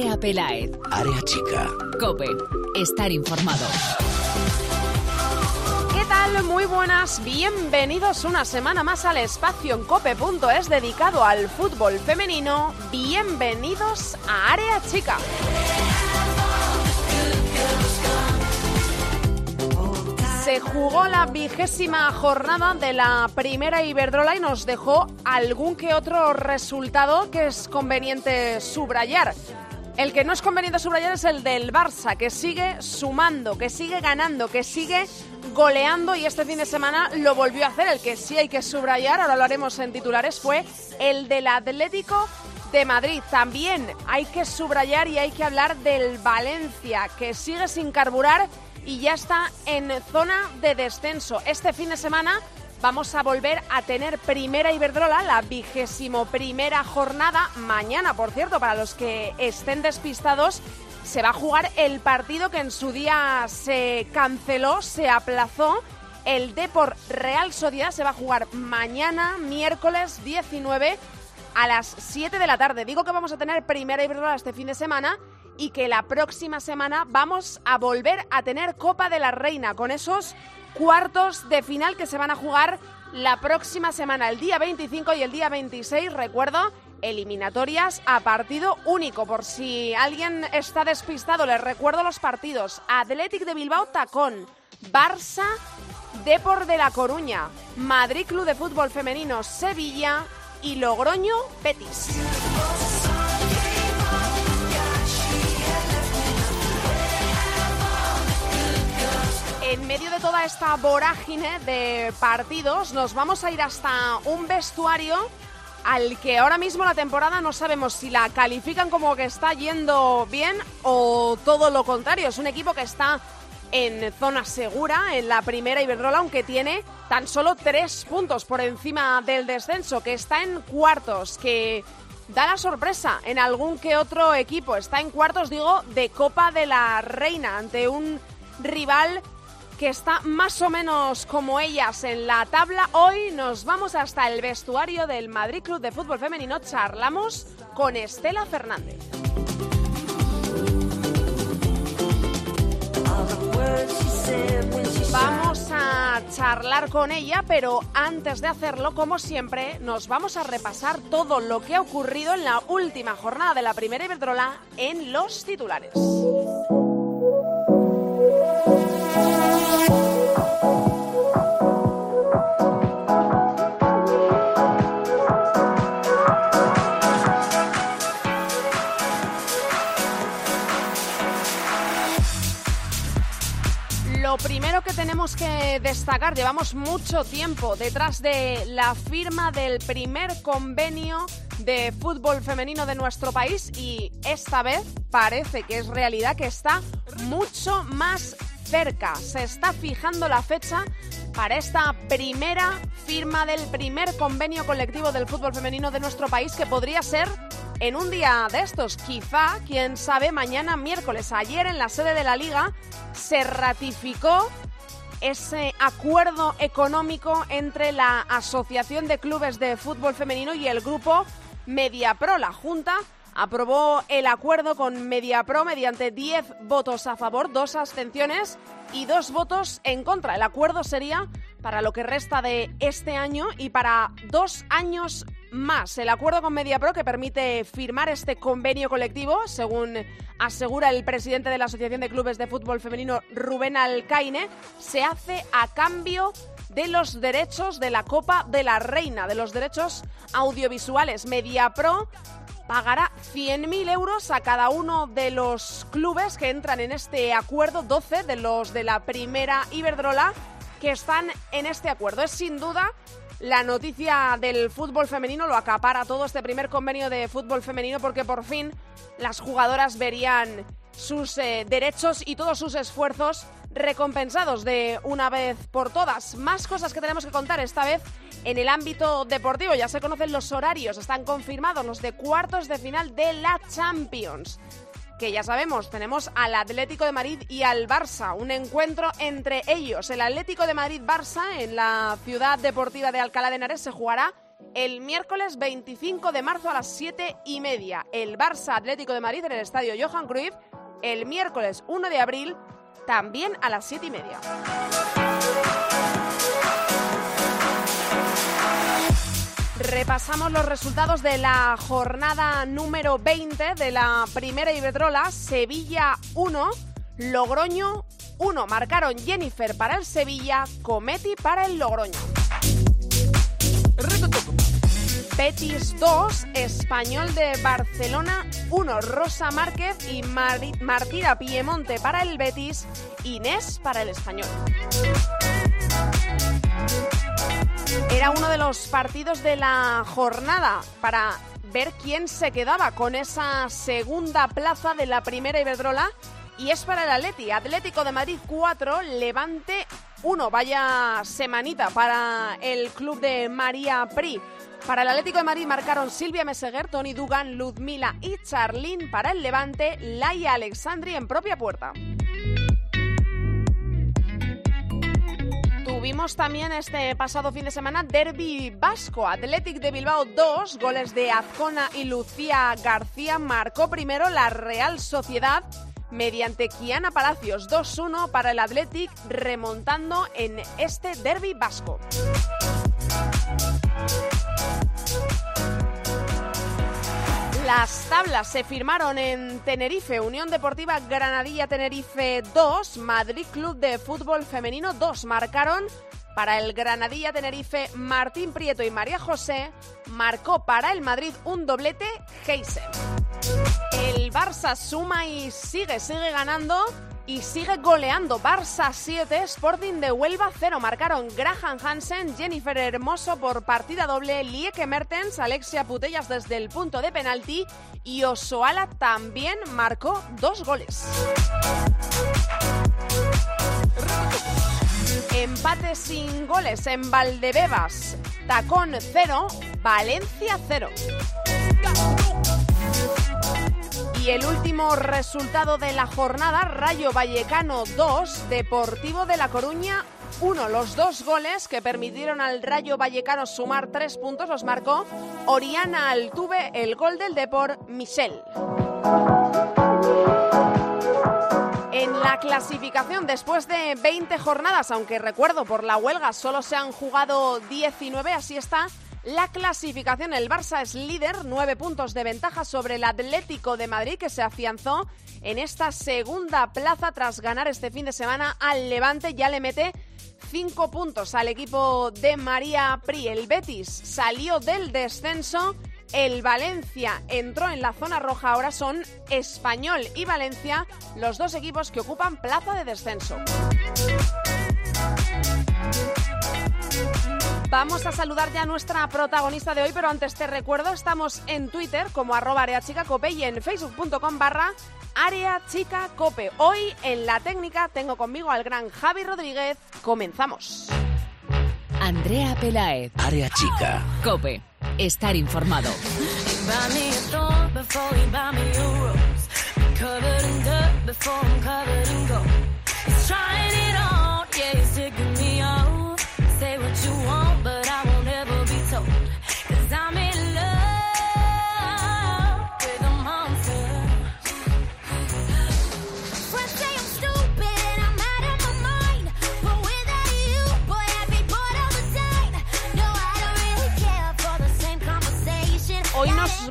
Nerea Pelaez. Área chica. Cope. Estar informado. ¿Qué tal? Muy buenas. Bienvenidos una semana más al espacio en cope.es dedicado al fútbol femenino. Bienvenidos a Área Chica. Se jugó la vigésima jornada de la primera Iberdrola y nos dejó algún que otro resultado que es conveniente subrayar. El que no es conveniente subrayar es el del Barça, que sigue sumando, que sigue ganando, que sigue goleando y este fin de semana lo volvió a hacer. El que sí hay que subrayar, ahora lo haremos en titulares, fue el del Atlético de Madrid. También hay que subrayar y hay que hablar del Valencia, que sigue sin carburar y ya está en zona de descenso. Este fin de semana vamos a volver a tener primera Iberdrola, la vigésimo primera jornada. Mañana, por cierto, para los que estén despistados, se va a jugar el partido que en su día se canceló, se aplazó. El Depor Real Sociedad se va a jugar mañana, miércoles 19 a las 7 de la tarde. Digo que vamos a tener primera Iberdrola este fin de semana y que la próxima semana vamos a volver a tener Copa de la Reina con esos cuartos de final que se van a jugar la próxima semana, el día 25 y el día 26, recuerdo, eliminatorias a partido único. Por si alguien está despistado, les recuerdo los partidos. Athletic de Bilbao, Tacón. Barça, Depor de La Coruña. Madrid Club de Fútbol Femenino, Sevilla. Y Logroño, Betis. Toda esta vorágine de partidos, nos vamos a ir hasta un vestuario al que ahora mismo la temporada no sabemos si la califican como que está yendo bien o todo lo contrario. Es un equipo que está en zona segura en la primera Iberdrola, aunque tiene tan solo tres puntos por encima del descenso, que está en cuartos, que da la sorpresa en algún que otro equipo. Está en cuartos, digo, de Copa de la Reina, ante un rival que está más o menos como ellas en la tabla. Hoy nos vamos hasta el vestuario del Madrid Club de Fútbol Femenino. Charlamos con Estela Fernández. Vamos a charlar con ella, pero antes de hacerlo, como siempre, nos vamos a repasar todo lo que ha ocurrido en la última jornada de la primera Iberdrola en los titulares. Tenemos que destacar, llevamos mucho tiempo detrás de la firma del primer convenio de fútbol femenino de nuestro país y esta vez parece que es realidad que está mucho más cerca. Se está fijando la fecha para esta primera firma del primer convenio colectivo del fútbol femenino de nuestro país que podría ser en un día de estos. Quizá, quién sabe, mañana miércoles. Ayer en la sede de la liga se ratificó ese acuerdo económico entre la Asociación de Clubes de Fútbol Femenino y el grupo MediaPro. La Junta aprobó el acuerdo con MediaPro mediante 10 votos a favor, dos abstenciones y dos votos en contra. El acuerdo sería para lo que resta de este año y para dos años más. El acuerdo con MediaPro que permite firmar este convenio colectivo, según asegura el presidente de la Asociación de Clubes de Fútbol Femenino, Rubén Alcaine, se hace a cambio de los derechos de la Copa de la Reina, de los derechos audiovisuales. MediaPro pagará 100.000 euros a cada uno de los clubes que entran en este acuerdo, 12 de los de la primera Iberdrola que están en este acuerdo. Es sin duda la noticia del fútbol femenino, lo acapara todo este primer convenio de fútbol femenino porque por fin las jugadoras verían sus eh, derechos y todos sus esfuerzos recompensados de una vez por todas. Más cosas que tenemos que contar esta vez en el ámbito deportivo. Ya se conocen los horarios, están confirmados los de cuartos de final de la Champions. Que ya sabemos, tenemos al Atlético de Madrid y al Barça, un encuentro entre ellos. El Atlético de Madrid-Barça en la ciudad deportiva de Alcalá de Henares se jugará el miércoles 25 de marzo a las 7 y media. El Barça Atlético de Madrid en el estadio Johan Cruyff. El miércoles 1 de abril también a las 7 y media. Repasamos los resultados de la jornada número 20 de la primera Iberdrola. Sevilla 1, Logroño 1. Marcaron Jennifer para el Sevilla, Cometi para el Logroño. Betis 2, Español de Barcelona 1, Rosa Márquez y Martina Piemonte para el Betis, Inés para el Español. Era uno de los partidos de la jornada para ver quién se quedaba con esa segunda plaza de la primera Iberdrola y es para el Atleti. Atlético de Madrid 4, Levante 1. Vaya semanita para el club de María Pri. Para el Atlético de Madrid marcaron Silvia Meseguer, Tony Dugan, Luzmila y Charlín. Para el Levante, Laia Alexandri en propia puerta. Tuvimos también este pasado fin de semana Derby Vasco. Athletic de Bilbao 2, goles de Azcona y Lucía García. Marcó primero la Real Sociedad mediante Kiana Palacios 2-1 para el Athletic, remontando en este Derby Vasco. Las tablas se firmaron en Tenerife, Unión Deportiva Granadilla Tenerife 2, Madrid Club de Fútbol Femenino 2. Marcaron para el Granadilla Tenerife Martín Prieto y María José. Marcó para el Madrid un doblete Heisen. El Barça suma y sigue, sigue ganando y sigue goleando. Barça 7, Sporting de Huelva 0. Marcaron Graham Hansen, Jennifer Hermoso por partida doble, Lieke Mertens, Alexia Putellas desde el punto de penalti y Osoala también marcó dos goles. Empate sin goles en Valdebebas. Tacón 0, Valencia 0. Y el último resultado de la jornada, Rayo Vallecano 2, Deportivo de La Coruña 1. Los dos goles que permitieron al Rayo Vallecano sumar tres puntos los marcó Oriana Altuve, el gol del Deport Michel. En la clasificación, después de 20 jornadas, aunque recuerdo por la huelga solo se han jugado 19, así está la clasificación. El Barça es líder, nueve puntos de ventaja sobre el Atlético de Madrid, que se afianzó en esta segunda plaza tras ganar este fin de semana al Levante. Ya le mete cinco puntos al equipo de María Pri. El Betis salió del descenso. El Valencia entró en la zona roja, ahora son Español y Valencia los dos equipos que ocupan plaza de descenso. Vamos a saludar ya a nuestra protagonista de hoy, pero antes te recuerdo, estamos en Twitter como arroba areachicacope y en facebook.com barra areachicacope. Hoy en la técnica tengo conmigo al gran Javi Rodríguez. Comenzamos. Andrea Pelaez. Área Chica. Cope. Estar informado.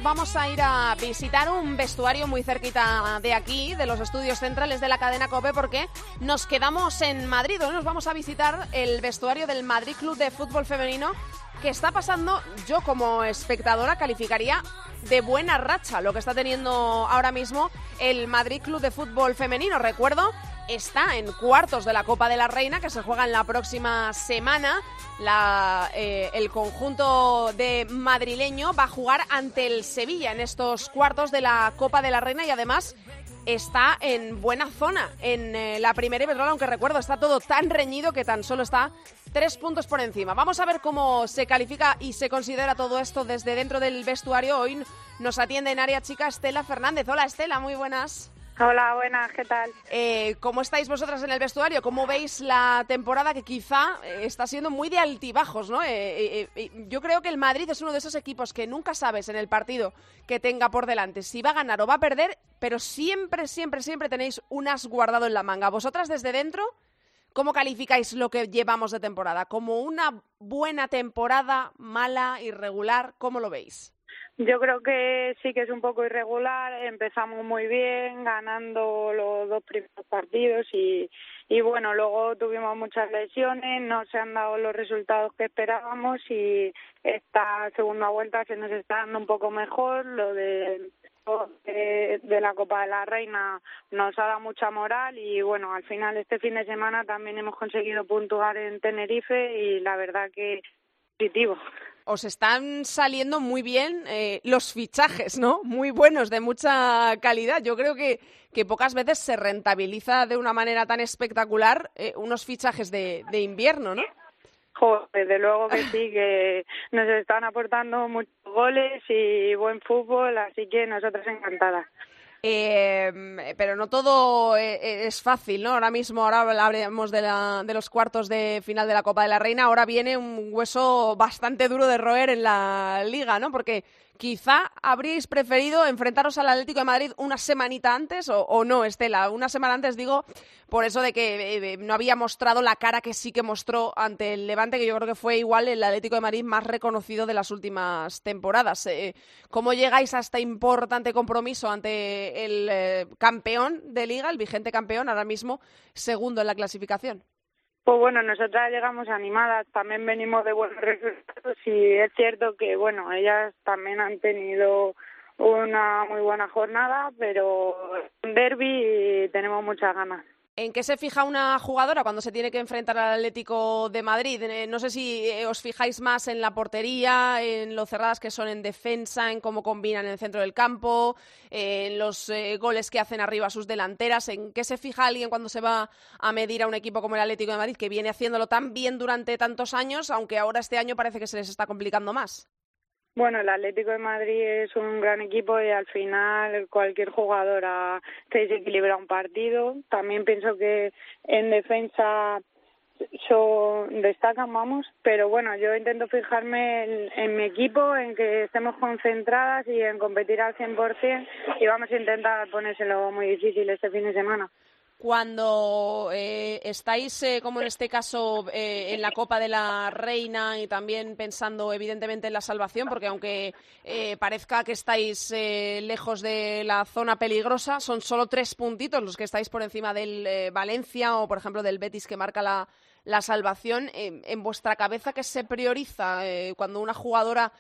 Vamos a ir a visitar un vestuario muy cerquita de aquí, de los estudios centrales de la cadena COPE, porque nos quedamos en Madrid. Hoy nos vamos a visitar el vestuario del Madrid Club de Fútbol Femenino, que está pasando, yo como espectadora calificaría de buena racha lo que está teniendo ahora mismo el Madrid Club de Fútbol Femenino. Recuerdo está en cuartos de la Copa de la Reina, que se juega en la próxima semana. Eh, el conjunto de madrileño va a jugar ante el Sevilla en estos cuartos de la Copa de la Reina y además está en buena zona en eh, la primera Iberdrola, aunque recuerdo, está todo tan reñido que tan solo está tres puntos por encima. Vamos a ver cómo se califica y se considera todo esto desde dentro del vestuario. Hoy nos atiende en área chica Estela Fernández. Hola Estela, muy buenas. Hola, buenas, ¿qué tal? Eh, ¿Cómo estáis vosotras en el vestuario? ¿Cómo veis la temporada que quizá eh, está siendo muy de altibajos, ¿no? Eh, yo creo que el Madrid es uno de esos equipos que nunca sabes en el partido que tenga por delante si va a ganar o va a perder, pero siempre, siempre, siempre tenéis un as guardado en la manga. Vosotras desde dentro, ¿cómo calificáis lo que llevamos de temporada? ¿Como una buena temporada, mala, irregular? ¿Cómo lo veis? Yo creo que sí que es un poco irregular. Empezamos muy bien, ganando los dos primeros partidos y, y bueno, luego tuvimos muchas lesiones, no se han dado los resultados que esperábamos y esta segunda vuelta se nos está dando un poco mejor. Lo de de, la Copa de la Reina nos ha dado mucha moral y bueno, al final este fin de semana también hemos conseguido puntuar en Tenerife y la verdad que positivo os están saliendo muy bien eh, los fichajes, ¿no? Muy buenos, de mucha calidad. Yo creo que, que pocas veces se rentabiliza de una manera tan espectacular eh, unos fichajes de, de invierno, ¿no? Joder, desde luego que sí, que nos están aportando muchos goles y buen fútbol, así que nosotros encantadas. Eh, pero no todo eh, es fácil, ¿no? Ahora mismo, ahora hablaremos de, la, de los cuartos de final de la Copa de la Reina. Ahora viene un hueso bastante duro de roer en la liga, ¿no? Porque quizá habríais preferido enfrentaros al Atlético de Madrid una semanita antes o, no, Estela. Una semana antes digo por eso de que eh, no había mostrado la cara que sí que mostró ante el Levante, que yo creo que fue igual el Atlético de Madrid más reconocido de las últimas temporadas. Eh, ¿Cómo llegáis a este importante compromiso ante el eh, campeón de liga, el vigente campeón, ahora mismo segundo en la clasificación? Pues bueno, nosotras llegamos animadas, también venimos de buenos resultados y es cierto que, bueno, ellas también han tenido una muy buena jornada, pero en derby tenemos muchas ganas. ¿En qué se fija una jugadora cuando se tiene que enfrentar al Atlético de Madrid? Eh, no sé si eh, os fijáis más en la portería, en lo cerradas que son en defensa, en cómo combinan en el centro del campo, en los eh, goles que hacen arriba sus delanteras. ¿En qué se fija alguien cuando se va a medir a un equipo como el Atlético de Madrid, que viene haciéndolo tan bien durante tantos años, aunque ahora este año parece que se les está complicando más? Bueno, el Atlético de Madrid es un gran equipo y al final cualquier jugadora se desequilibra un partido. También pienso que en defensa son, destacan, vamos, pero bueno, yo intento fijarme en, mi equipo, en que estemos concentradas y en competir al 100% y vamos a intentar ponérselo muy difícil este fin de semana cuando eh, estáis, eh, como en este caso, eh, en la Copa de la Reina y también pensando evidentemente en la salvación, porque aunque parezca que estáis lejos de la zona peligrosa, son solo tres puntitos los que estáis por encima del Valencia o, por ejemplo, del Betis que marca la, la salvación. en vuestra cabeza, ¿qué se prioriza cuando una jugadora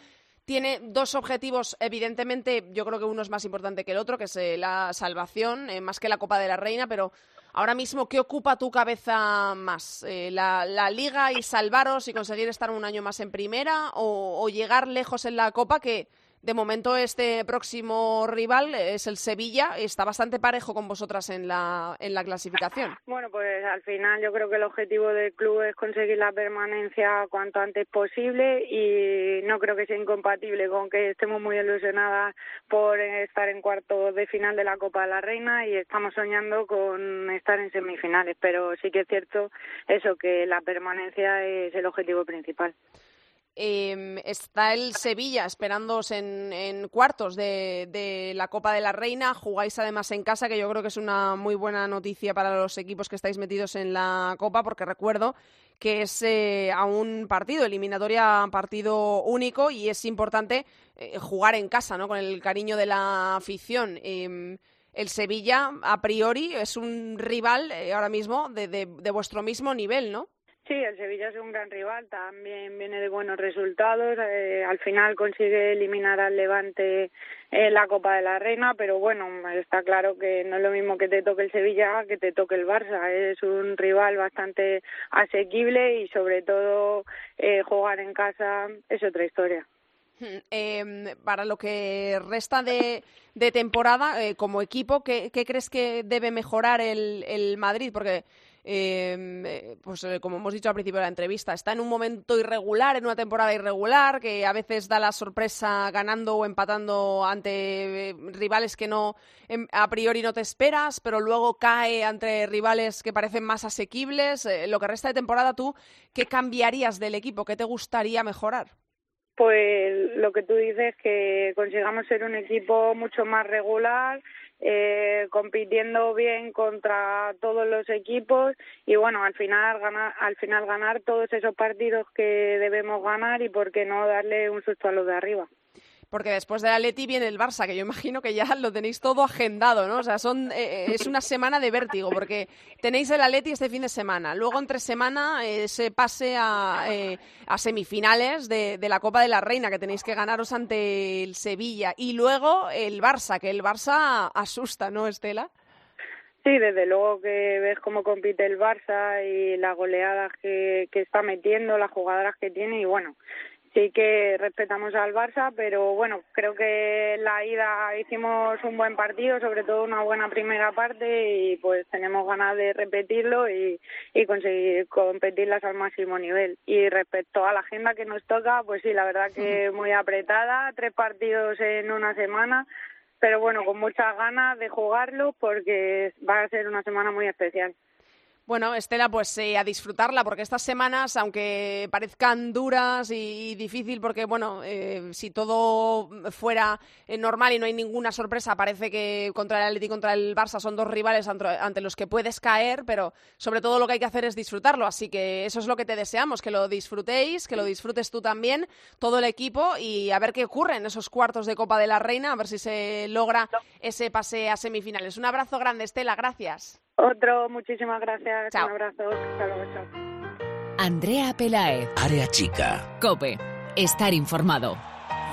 tiene dos objetivos, evidentemente, yo creo que uno es más importante que el otro, que es eh, la salvación, eh, más que la Copa de la Reina, pero ahora mismo, ¿qué ocupa tu cabeza más? Eh, la, la, Liga y salvaros y conseguir estar un año más en primera o, o llegar lejos en la Copa que de momento, este próximo rival es el Sevilla. Está bastante parejo con vosotras en la, en la clasificación. Bueno, pues al final yo creo que el objetivo del club es conseguir la permanencia cuanto antes posible y no creo que sea incompatible con que estemos muy ilusionadas por estar en cuarto de final de la Copa de la Reina y estamos soñando con estar en semifinales. Pero sí que es cierto eso, que la permanencia es el objetivo principal. Eh, está el Sevilla esperándoos en, cuartos de, la Copa de la Reina. Jugáis además en casa, que yo creo que es una muy buena noticia para los equipos que estáis metidos en la Copa, porque recuerdo que es eh, a un partido, eliminatoria partido único, y es importante eh, jugar en casa, ¿no? Con el cariño de la afición. Em, el Sevilla, a priori, es un rival eh, ahora mismo de, de vuestro mismo nivel, ¿no? Sí, el Sevilla es un gran rival, también viene de buenos resultados, eh, al final consigue eliminar al Levante en la Copa de la Reina, pero bueno, está claro que no es lo mismo que te toque el Sevilla que te toque el Barça, es un rival bastante asequible y sobre todo eh, jugar en casa es otra historia. Eh, para lo que resta de, de temporada, eh, como equipo, ¿qué, ¿qué, crees que debe mejorar el, el Madrid? Porque eh, pues eh, como hemos dicho al principio de la entrevista, está en un momento irregular, en una temporada irregular, que a veces da la sorpresa ganando o empatando ante rivales que no em, a priori no te esperas, pero luego cae ante rivales que parecen más asequibles. lo que resta de temporada, tú, ¿qué cambiarías del equipo? ¿Qué te gustaría mejorar? Pues lo que tú dices, que consigamos ser un equipo mucho más regular, eh, compitiendo bien contra todos los equipos y bueno, al final ganar, al final ganar todos esos partidos que debemos ganar y por qué no darle un susto a los de arriba porque después del Atleti viene el Barça, que yo imagino que ya lo tenéis todo agendado, ¿no? O sea, son, eh, eh, es una semana de vértigo, porque tenéis el Atleti este fin de semana, luego entre semana eh, se pase a, a semifinales de, de, la Copa de la Reina, que tenéis que ganaros ante el Sevilla, y luego el Barça, que el Barça asusta, ¿no, Estela? Sí, desde luego que ves cómo compite el Barça y las goleadas que, que está metiendo, las jugadoras que tiene y bueno, sí que respetamos al Barça, pero bueno, creo que la ida hicimos un buen partido, sobre todo una buena primera parte y pues tenemos ganas de repetirlo y, y conseguir competirlas al máximo nivel. Y respecto a la agenda que nos toca, pues sí, la verdad que muy apretada, tres partidos en una semana, pero bueno, con muchas ganas de jugarlo porque va a ser una semana muy especial. Bueno, Estela, pues eh, a disfrutarla, porque estas semanas, aunque parezcan duras y, difícil, porque bueno, eh, si todo fuera eh, normal y no hay ninguna sorpresa, parece que contra el Atleti y contra el Barça son dos rivales ante, los que puedes caer, pero sobre todo lo que hay que hacer es disfrutarlo. Así que eso es lo que te deseamos, que lo disfrutéis, que lo disfrutes tú también, todo el equipo, y a ver qué ocurre en esos cuartos de Copa de la Reina, a ver si se logra ese pase a semifinales. Un abrazo grande, Estela, gracias. Otro, muchísimas gracias. Un abrazo. Hasta luego, chao. Andrea Pelaez. Área chica. Cope. Estar informado.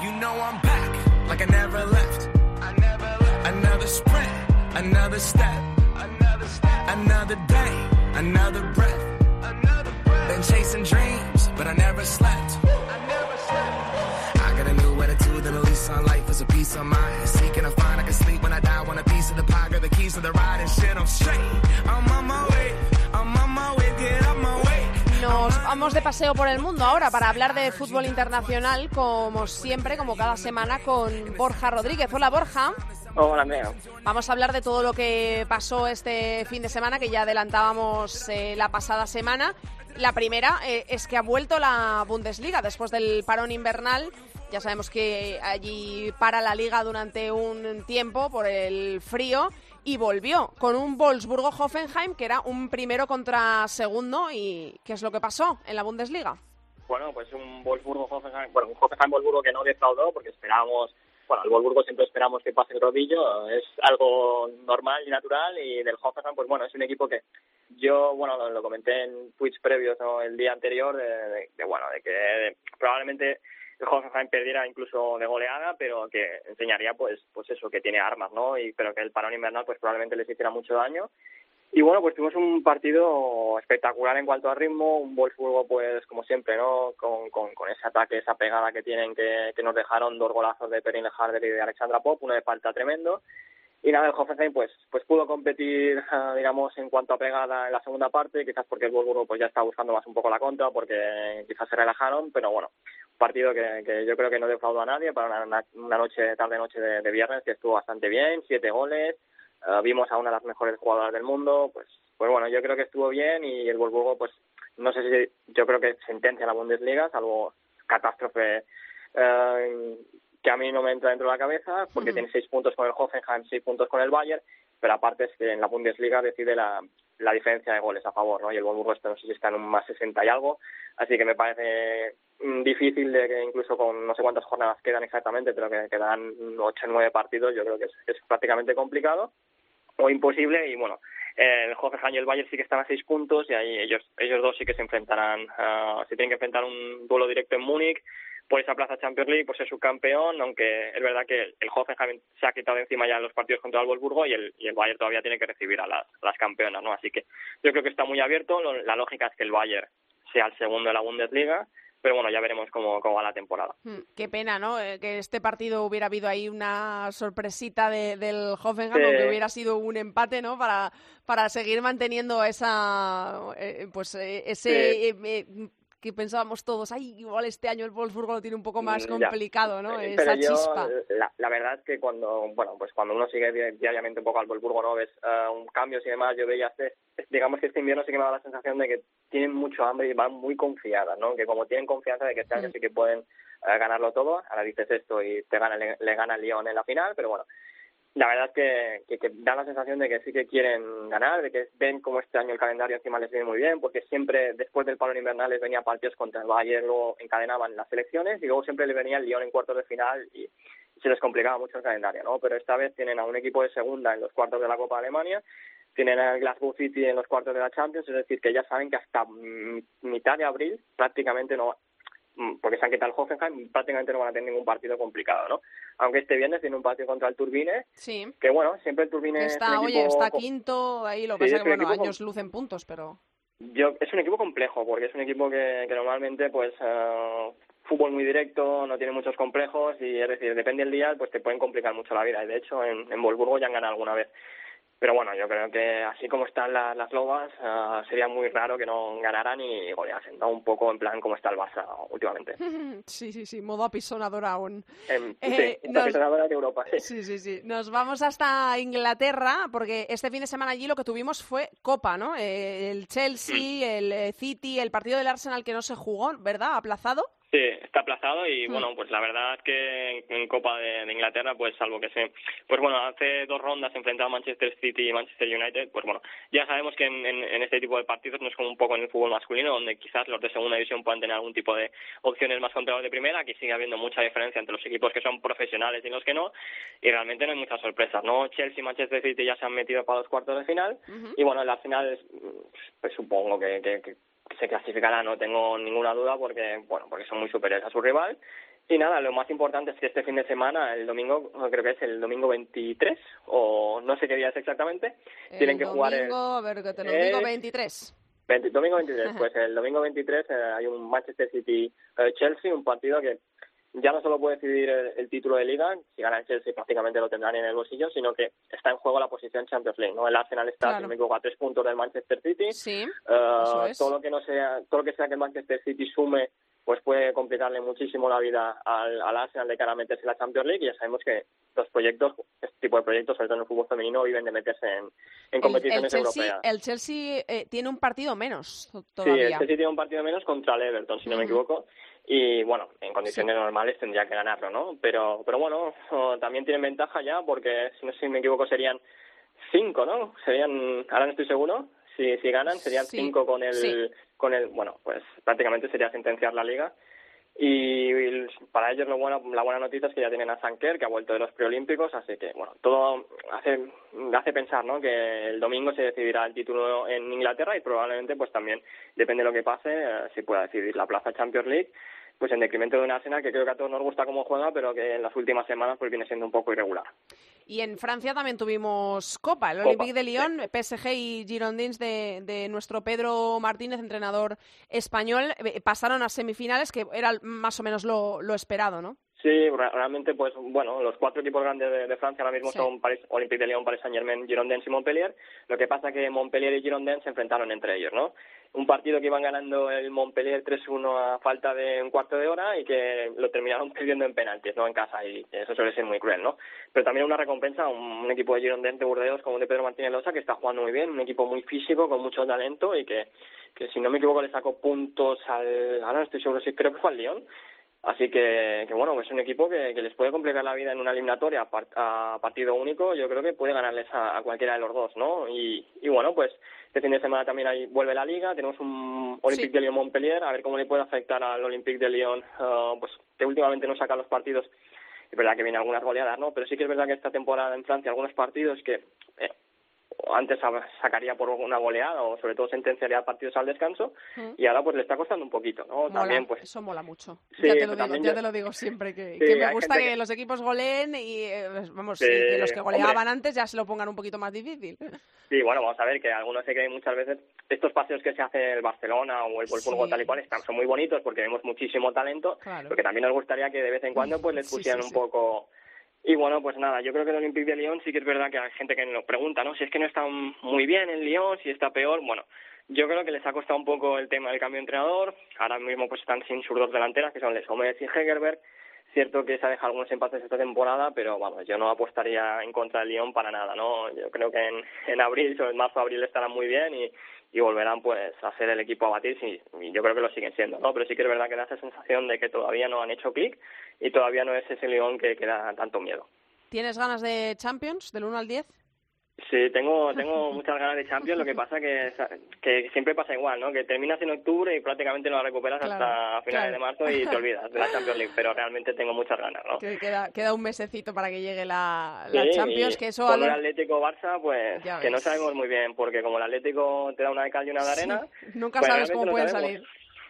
You know I'm back, like I never left. I never left. Another sprint, another step. Another step. Another day, another breath. Another breath. Been chasing dreams, but I never slept. Lease on life is a piece of mind. Seeking a find I can sleep when I die. Want a piece of the pie, got the keys to the ride and shit. I'm straight. I'm on my way. I'm on my way. Get up my way. Nos vamos de paseo por el mundo ahora para hablar de fútbol internacional, como siempre, como cada semana, con Borja Rodríguez. Hola, Borja. Hola, Andrea. Vamos a hablar de todo lo que pasó este fin de semana, que ya adelantábamos eh, la pasada semana. La primera eh, es que ha vuelto la Bundesliga después del parón invernal. Ya sabemos que allí para la liga durante un tiempo por el frío y volvió con un Wolfsburgo-Hoffenheim que era un primero contra segundo. ¿Y qué es lo que pasó en la Bundesliga? Bueno, pues un Wolfsburgo-Hoffenheim, bueno, un Hoffenheim-Wolfsburgo que no defraudó porque esperábamos, bueno, al Wolfsburgo siempre esperamos que pase el rodillo, es algo normal y natural y del Hoffenheim, pues bueno, es un equipo que yo, bueno, lo, comenté en tweets previos el día anterior de, bueno, de que probablemente el Hoffenheim perdiera incluso de goleada, pero que enseñaría pues pues eso, que tiene armas, ¿no? Y pero que el parón invernal pues probablemente les hiciera mucho daño. Y bueno, pues tuvimos un partido espectacular en cuanto a ritmo, un Wolfsburgo pues como siempre, ¿no? Con, con, ese ataque, esa pegada que tienen que, que nos dejaron dos golazos de Perin Harder y de Alexandra Pop, uno de falta tremendo y nada, el Hoffenheim pues, pues pudo competir, digamos, en cuanto a pegada en la segunda parte, quizás porque el Wolfsburgo pues ya está buscando más un poco la contra, porque quizás se relajaron, pero bueno, partido que, que yo creo que no defraudó a nadie para una, una noche, tarde-noche de, de, viernes, que estuvo bastante bien, siete goles, uh, vimos a una de las mejores jugadoras del mundo, pues, pues bueno, yo creo que estuvo bien y el Wolfsburgo pues no sé si, yo creo que sentencia la Bundesliga, salvo catástrofe uh, que a mí no me entra dentro de la cabeza, porque tiene seis puntos con el Hoffenheim, seis puntos con el Bayern, pero aparte es que en la Bundesliga decide la, la diferencia de goles a favor, ¿no? Y el Wolfsburgo este no sé si está en un más 60 y algo, así que me parece mm, difícil de que incluso con no sé cuántas jornadas quedan exactamente, pero que quedan ocho o nueve partidos, yo creo que es, es prácticamente complicado o imposible y bueno, el Hoffenheim y el Bayern sí que están a seis puntos y ahí ellos ellos dos sí que se enfrentarán, uh, tienen que enfrentar un duelo directo en Múnich por esa plaza Champions League, por ser subcampeón, aunque es verdad que el Hoffenheim se ha quitado encima ya los partidos contra el Wolfsburgo y el, y el Bayern todavía tiene que recibir a las, las campeonas, ¿no? Así que yo creo que está muy abierto, la lógica es que el Bayern sea el segundo de la Bundesliga, pero bueno, ya veremos cómo, cómo va la temporada. Hmm, qué pena, ¿no? Eh, que este partido hubiera habido ahí una sorpresita de, del Hoffenheim, aunque hubiera sido un empate, ¿no? Para, para seguir manteniendo esa, eh, pues eh, ese que pensábamos todos, ay, igual este año el Wolfsburgo lo tiene un poco más mm, complicado, ¿no? Eh, Esa chispa. La, verdad es que cuando, bueno, pues cuando uno sigue diariamente un poco al Wolfsburgo, ¿no? Ves uh, un cambio y demás, yo veía este, digamos que este invierno sí que me da la sensación de que tienen mucho hambre y van muy confiadas, ¿no? Que como tienen confianza de que este año mm. sí que pueden uh, ganarlo todo, ahora dices esto y te gana, le, le gana el Lyon en la final, pero bueno, la verdad es que, que, da la sensación de que sí que quieren ganar, de que ven como este año el calendario encima les viene muy bien, porque siempre después del palo invernal les venía partidos contra el Bayern, luego encadenaban las elecciones y luego siempre les venía el Lyon en cuartos de final y, se les complicaba mucho el calendario, ¿no? Pero esta vez tienen a un equipo de segunda en los cuartos de la Copa de Alemania, tienen a Glasgow City en los cuartos de la Champions, es decir, que ya saben que hasta mitad de abril prácticamente no porque se han quitado el Hoffenheim, prácticamente no van a tener ningún partido complicado, ¿no? Aunque este viernes tiene un partido contra el Turbine, sí. que bueno, siempre el Turbine está, oye, está quinto, ahí lo que pasa que, bueno, años lucen puntos, pero... Yo, es un equipo complejo, porque es un equipo que, que normalmente, pues, uh, fútbol muy directo, no tiene muchos complejos, y es decir, depende del día, pues te pueden complicar mucho la vida, y de hecho en, en Wolfsburgo ya han ganado alguna vez. Pero bueno, yo creo que así como están las lobas, uh, sería muy raro que no ganaran y goleasen, ¿no? Un poco en plan como está el Barça últimamente. Sí, sí, sí, modo apisonador aún. Eh, sí, apisonadora de Europa, sí. Sí, sí, sí. Nos vamos hasta Inglaterra, porque este fin de semana allí lo que tuvimos fue Copa, ¿no? Eh, el Chelsea, mm. el eh, City, el partido del Arsenal que no se jugó, ¿verdad? Aplazado. Sí, está aplazado y mm. bueno, pues la verdad es que en, Copa de, Inglaterra, pues salvo que se, pues bueno, hace dos rondas enfrentado a Manchester City y Manchester United, pues bueno, ya sabemos que en, en, este tipo de partidos no es como un poco en el fútbol masculino, donde quizás los de segunda división puedan tener algún tipo de opciones más contra los de primera, aquí sigue habiendo mucha diferencia entre los equipos que son profesionales y los que no, y realmente no hay muchas sorpresas, ¿no? Chelsea y Manchester City ya se han metido para los cuartos de final, y bueno, en la final, pues supongo que, que se clasificará, no tengo ninguna duda, porque bueno, porque son muy superiores a su rival. Y nada, lo más importante es que este fin de semana, el domingo, creo que es el domingo 23, o no sé qué día es exactamente, tienen que jugar el... a ver, que te lo digo, 23. domingo 23, pues el domingo 23 eh, hay un Manchester City-Chelsea, un partido que ya no solo puede decidir el, título de liga, si gana el Chelsea prácticamente lo tendrán en el bolsillo, sino que está en juego la posición Champions League, ¿no? El Arsenal está, si me equivoco, a tres puntos del Manchester City. Sí, uh, Todo lo que no sea, todo lo que sea que el Manchester City sume, pues puede complicarle muchísimo la vida al, al Arsenal de cara a meterse en la Champions League y ya sabemos que los proyectos, este tipo de proyectos, sobre todo en el fútbol femenino, viven de meterse en, en competiciones el, Chelsea, europeas. El Chelsea eh, tiene un partido menos todavía. Sí, el Chelsea tiene un partido menos contra el Everton, si no me equivoco y bueno, en condiciones normales tendría que ganarlo, ¿no? Pero, pero bueno, también tienen ventaja ya porque, si no sé si me equivoco, serían cinco, ¿no? Serían, ahora no estoy seguro, si, si ganan serían cinco con el, con el, bueno, pues prácticamente sería sentenciar la liga. Y para ellos lo bueno, la buena noticia es que ya tienen a Sanker, que ha vuelto de los preolímpicos, así que, bueno, todo hace, hace pensar, ¿no?, que el domingo se decidirá el título en Inglaterra y probablemente, pues también, depende de lo que pase, eh, se pueda decidir la plaza Champions League pues en decremento de una Arsenal que creo que a todos nos gusta cómo juega, pero que en las últimas semanas pues viene siendo un poco irregular. Y en Francia también tuvimos Copa, el Olympique de Lyon, PSG y Girondins de, de, nuestro Pedro Martínez, entrenador español, eh, pasaron a semifinales, que era más o menos lo, lo esperado, ¿no? Sí, realmente, pues bueno, los cuatro equipos grandes de, Francia ahora mismo son París, Olympique de Lyon, Paris Saint-Germain, Girondins y Montpellier. Lo que pasa que Montpellier y Girondins se enfrentaron entre ellos, ¿no? Un partido que iban ganando el Montpellier 3-1 a falta de un cuarto de hora y que lo terminaron perdiendo en penaltis, ¿no? En casa y eso suele ser muy cruel, ¿no? Pero también una recompensa a un, equipo de Girondins de Burdeos como de Pedro Martínez Losa que está jugando muy bien, un equipo muy físico, con mucho talento y que, que si no me equivoco le sacó puntos al, ahora no estoy seguro si creo que fue al Lyon Así que, que, bueno, es un equipo que, que, les puede complicar la vida en una eliminatoria a, partido único. Yo creo que puede ganarles a, cualquiera de los dos, ¿no? Y, y, bueno, pues este fin de semana también ahí vuelve la liga. Tenemos un Olympique de Lyon-Montpellier, a ver cómo le puede afectar al Olympique de Lyon, uh, pues que últimamente no saca los partidos. Es verdad que viene algunas goleadas, ¿no? Pero sí que es verdad que esta temporada en Francia algunos partidos que eh, antes sacaría por una goleada o sobre todo sentenciaría partidos al descanso Mm. y ahora pues le está costando un poquito, ¿no? Mola, También pues Eso mola mucho. Sí, ya te lo digo, también ya te lo digo siempre, que, Sí, que me gusta que, que- los equipos goleen y, eh, vamos, Sí, y que los que goleaban hombre. antes ya se lo pongan un poquito más difícil. Sí, bueno, vamos a ver que algunos se creen muchas veces estos paseos que se hace el Barcelona o el Wolfsburgo tal y cual están, son muy bonitos porque vemos muchísimo talento, Claro. porque también nos gustaría que de vez en cuando pues les pusieran un poco y bueno, pues nada, yo creo que el Olympique de Lyon sí que es verdad que hay gente que nos pregunta, ¿no? Si es que no está muy bien el Lyon, si está peor, bueno, yo creo que les ha costado un poco el tema del cambio de entrenador, ahora mismo pues están sin sus dos delanteras que son Les y Hegerberg, cierto que se ha dejado algunos empates esta temporada, pero vamos, yo no apostaría en contra del Lyon para nada, ¿no? Yo creo que en, en abril, sobre marzo, abril estarán muy bien y, y volverán pues a ser el equipo a batir y, yo creo que lo siguen siendo, ¿no? Pero sí que es verdad que da esa sensación de que todavía no han hecho clic y todavía no es ese Lyon que, que da tanto miedo. ¿Tienes ganas de Champions, del 1 al 10? Sí, tengo, tengo muchas ganas de Champions, lo que pasa que, que siempre pasa igual, ¿no? Que terminas en octubre y prácticamente no la recuperas Claro, hasta finales claro. de marzo y te olvidas de la Champions League, pero realmente tengo muchas ganas, ¿no? Que queda, queda un mesecito para que llegue la, la Sí, Champions, que eso... con el Atlético Barça, pues que no sabemos muy bien, porque como el Atlético te da una de cal y una de arena, Sí, Nunca pues sabes cómo pueden salir.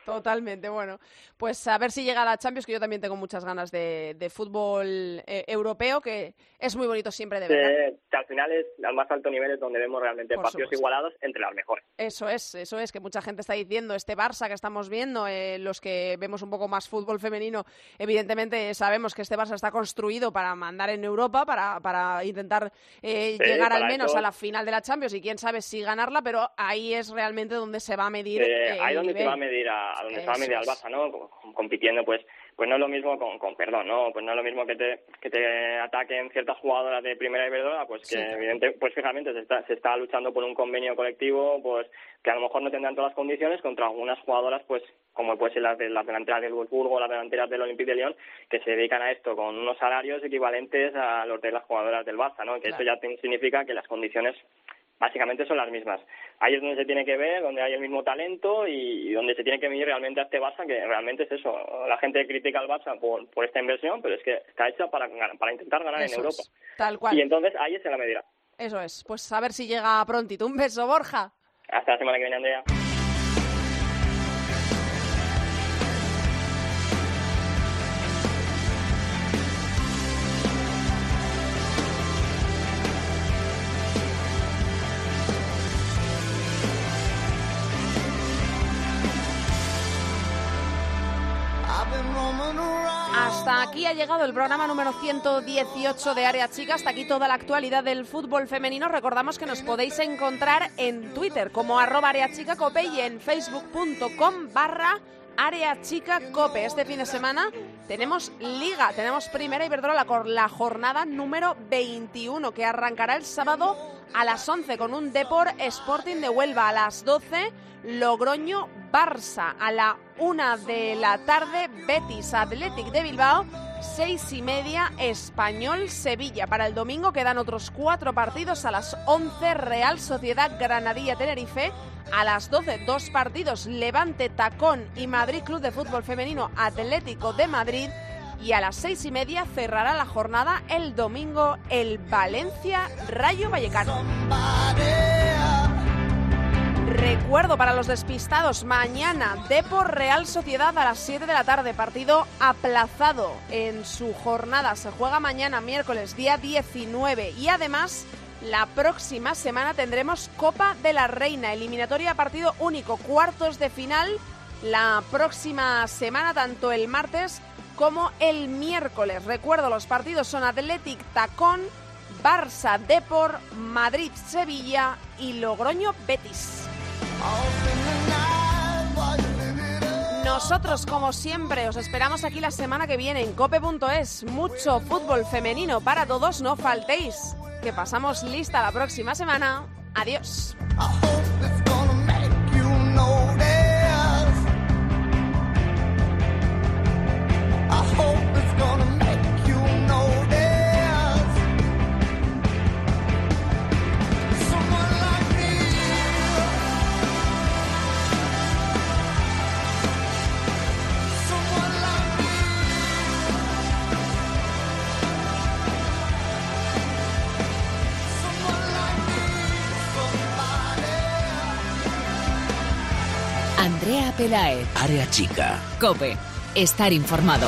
Totalmente, bueno. Pues a ver si llega la Champions, que yo también tengo muchas ganas de, de fútbol eh, europeo, que es muy bonito siempre de ver. que, que al final es al más alto nivel es donde vemos realmente Por partidos supuesto. igualados entre las mejores. Eso es, eso es, que mucha gente está diciendo, este Barça que estamos viendo, eh, los que vemos un poco más fútbol femenino, evidentemente sabemos que este Barça está construido para mandar en Europa, para, para intentar eh, Sí, llegar al menos eso- a la final de la Champions y quién sabe si ganarla, pero ahí es realmente donde se va a medir. Eh, el donde se va a medir a, a donde se va a medir Eso al es. Barça, ¿no? Com- Compitiendo, pues pues no es lo mismo con, con perdón, ¿no? Pues no es lo mismo que te que te ataquen ciertas jugadoras de primera Iberdrola, pues que Sí. evidente, pues fíjate se está se está luchando por un convenio colectivo, pues que a lo mejor no tendrán todas las condiciones contra algunas jugadoras, pues como puede ser las de las delanteras del Wolfsburgo, las delanteras del Olympique de Lyon, que se dedican a esto con unos salarios equivalentes a los de las jugadoras del Barça, ¿no? Que Claro. eso ya significa que las condiciones básicamente son las mismas. Ahí es donde se tiene que ver, donde hay el mismo talento y, donde se tiene que medir realmente a este Barça, que realmente es eso. La gente critica al Barça por, por esta inversión, pero es que está hecha para, para intentar ganar Eso en Europa. es, tal cual. Y entonces ahí se la medirá. Eso es, pues a ver si llega prontito. Un beso, Borja. Hasta la semana que viene, Andrea. Ha llegado el programa número 118 de Área Chica. Hasta aquí toda la actualidad del fútbol femenino. Recordamos que nos podéis encontrar en Twitter como arroba Área Chica Cope y en facebook.com barra Área Chica Cope. Este fin de semana tenemos Liga, tenemos Primera Iberdrola con la jornada número 21 que arrancará el sábado a las 11 con un Depor Sporting de Huelva a las 12 Logroño Barça a la 1 de la tarde Betis Athletic de Bilbao 6 y media Español Sevilla. Para el domingo quedan otros cuatro partidos a las 11 Real Sociedad Granadilla Tenerife. A las 12 dos partidos Levante Tacón y Madrid Club de Fútbol Femenino Atlético de Madrid. Y a las seis y media cerrará la jornada el domingo el Valencia Rayo Vallecano. Recuerdo para los despistados, mañana Depor Real Sociedad a las 7 de la tarde, partido aplazado en su jornada. Se juega mañana, miércoles, día 19. Y además, la próxima semana tendremos Copa de la Reina, eliminatoria partido único, cuartos de final. La próxima semana, tanto el martes como el miércoles. Recuerdo, los partidos son Athletic Tacón, Barça Depor, Madrid Sevilla y Logroño Betis. Nosotros, como siempre, os esperamos aquí la semana que viene en cope.es. Mucho fútbol femenino para todos, no faltéis. Que pasamos lista la próxima semana. Adiós. Pelaez. Área chica. Cope. Estar informado.